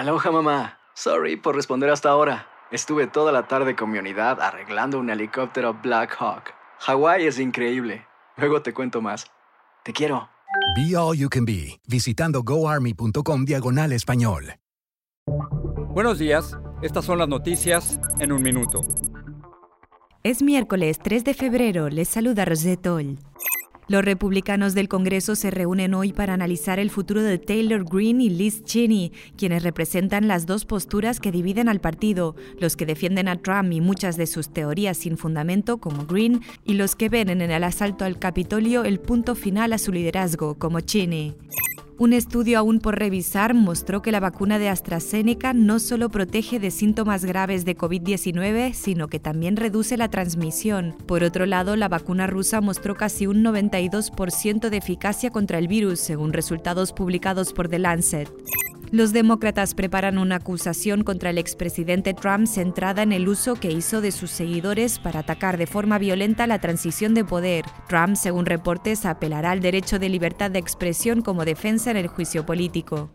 Aloha mamá. Sorry por responder hasta ahora. Estuve toda la tarde con mi unidad arreglando un helicóptero Black Hawk. Hawái es increíble. Luego te cuento más. Te quiero. Be All You Can Be, visitando goarmy.com diagonal español. Buenos días, estas son las noticias en un minuto. Es miércoles 3 de febrero, les saluda Rosetol. Los republicanos del Congreso se reúnen hoy para analizar el futuro de Taylor Greene y Liz Cheney, quienes representan las dos posturas que dividen al partido, los que defienden a Trump y muchas de sus teorías sin fundamento, como Greene, y los que ven en el asalto al Capitolio el punto final a su liderazgo, como Cheney. Un estudio aún por revisar mostró que la vacuna de AstraZeneca no solo protege de síntomas graves de COVID-19, sino que también reduce la transmisión. Por otro lado, la vacuna rusa mostró casi un 92% de eficacia contra el virus, según resultados publicados por The Lancet. Los demócratas preparan una acusación contra el expresidente Trump centrada en el uso que hizo de sus seguidores para atacar de forma violenta la transición de poder. Trump, según reportes, apelará al derecho de libertad de expresión como defensa en el juicio político.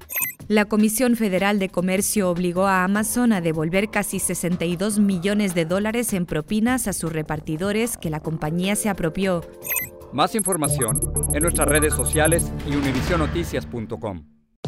La Comisión Federal de Comercio obligó a Amazon a devolver casi 62 millones de dólares en propinas a sus repartidores que la compañía se apropió. Más información en nuestras redes sociales y univisionoticias.com.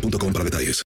boostmobile.com para detalles.